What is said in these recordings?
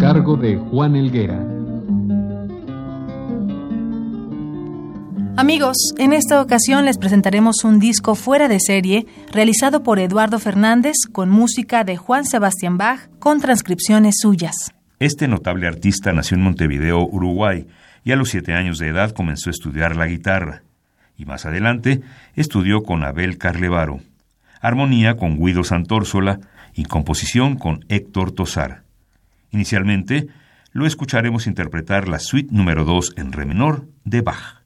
Cargo de Juan Elguera. Amigos, en esta ocasión les presentaremos un disco fuera de serie realizado por Eduardo Fernández con música de Juan Sebastián Bach con transcripciones suyas. Este notable artista nació en Montevideo, Uruguay, y a los siete años de edad comenzó a estudiar la guitarra, y más adelante estudió con Abel Carlevaro, armonía con Guido Santórsola y composición con Héctor Tosar. Inicialmente, lo escucharemos interpretar la suite número 2 en re menor de Bach.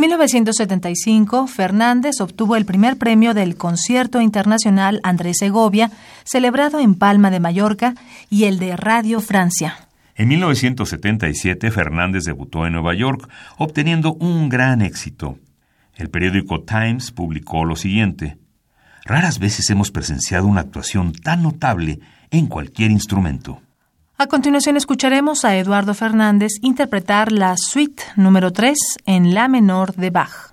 En 1975, Fernández obtuvo el primer premio del Concierto Internacional Andrés Segovia, celebrado en Palma de Mallorca, y el de Radio Francia. En 1977, Fernández debutó en Nueva York, obteniendo un gran éxito. El periódico Times publicó lo siguiente. Raras veces hemos presenciado una actuación tan notable en cualquier instrumento. A continuación escucharemos a Eduardo Fernández interpretar la suite número 3 en La menor de Bach.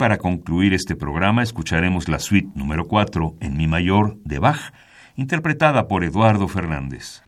Para concluir este programa escucharemos la suite número 4 en Mi mayor de Bach, interpretada por Eduardo Fernández.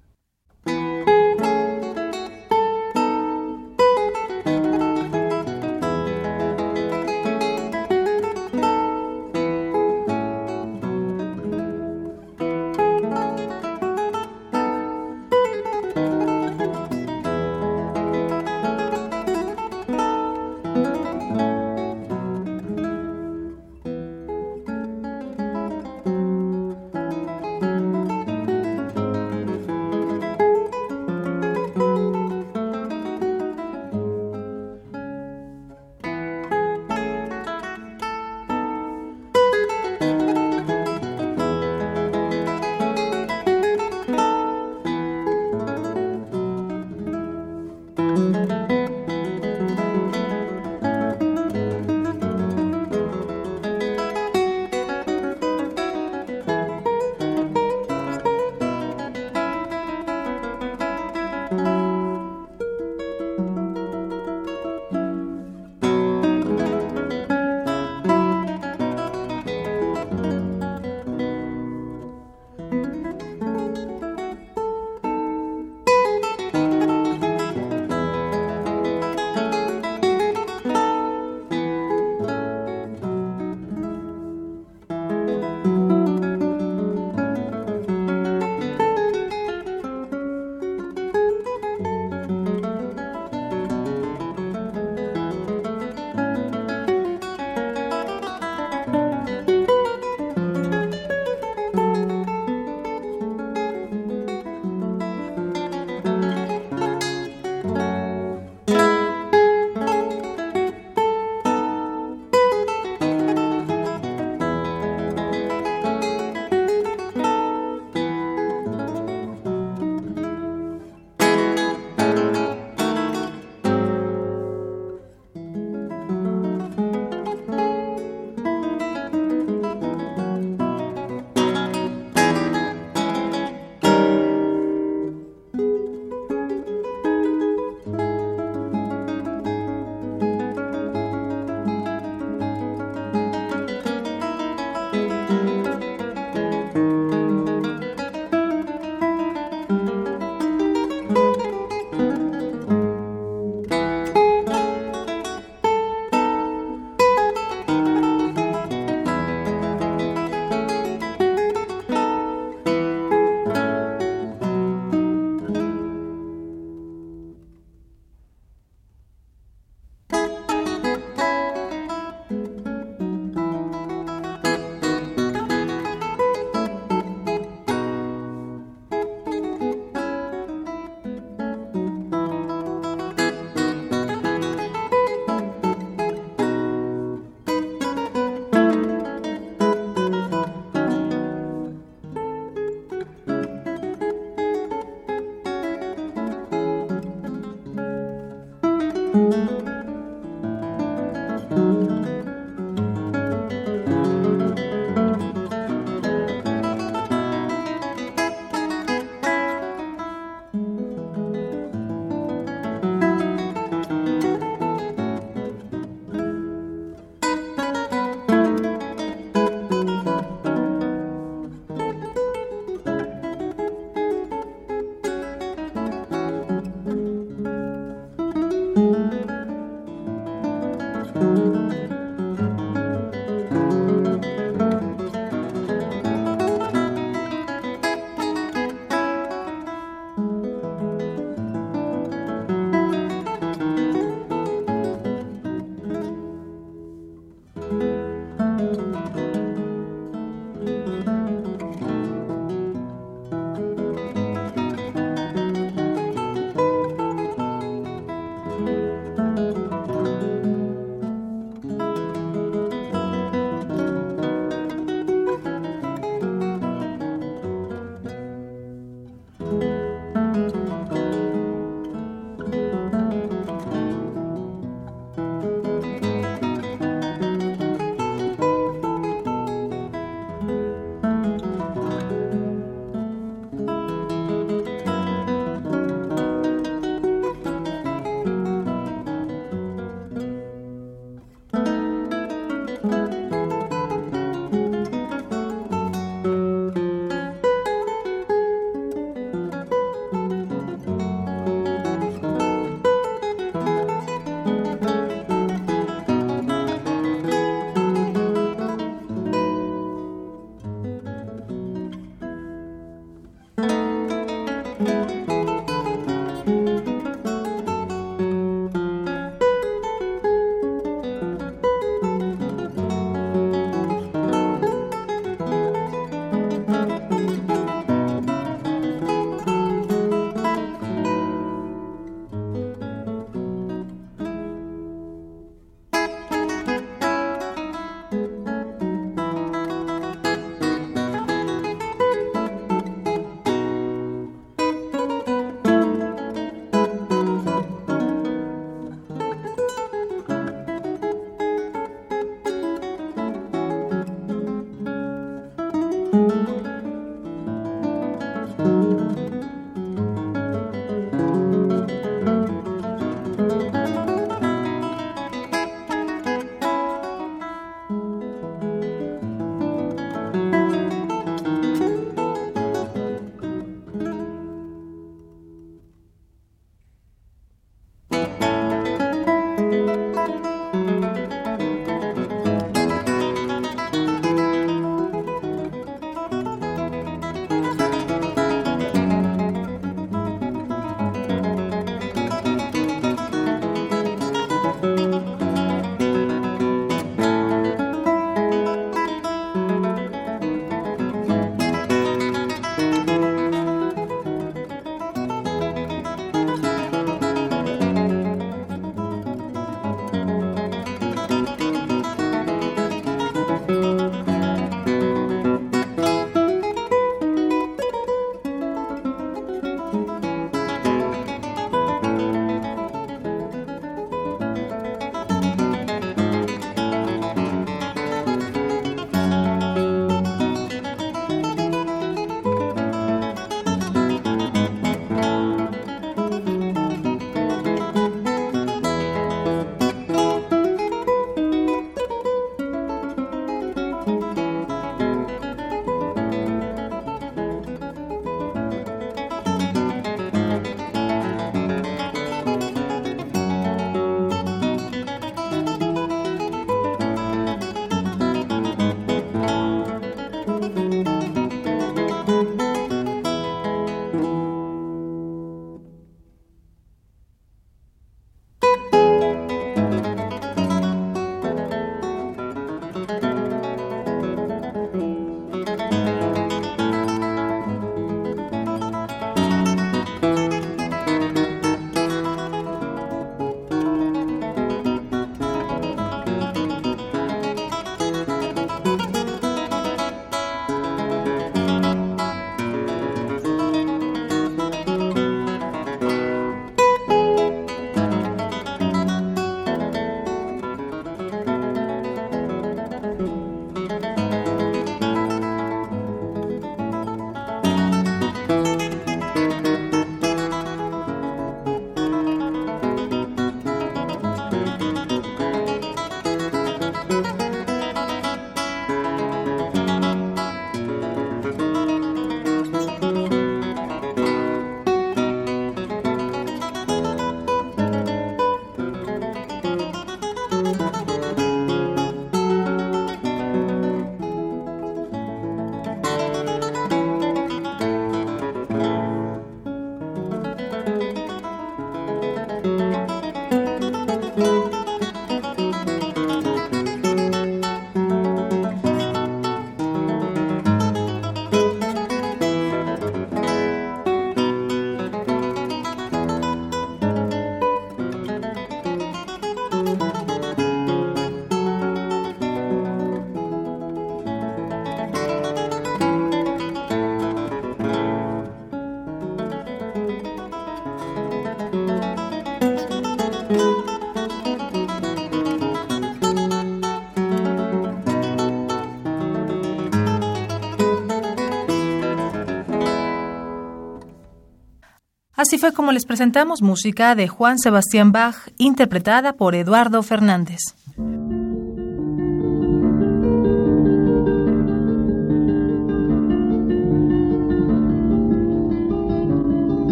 Así fue como les presentamos música de Juan Sebastián Bach, interpretada por Eduardo Fernández.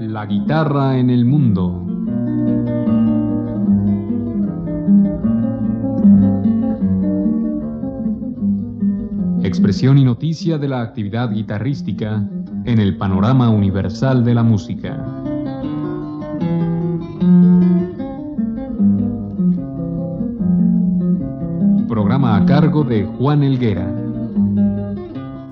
La guitarra en el mundo. Y noticia de la actividad guitarrística en el panorama universal de la música. Programa a cargo de Juan Elguera.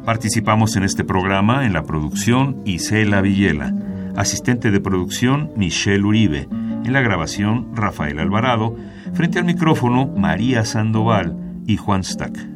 Participamos en este programa en la producción Isela Villela, asistente de producción Michelle Uribe, en la grabación Rafael Alvarado, frente al micrófono María Sandoval y Juan Stack.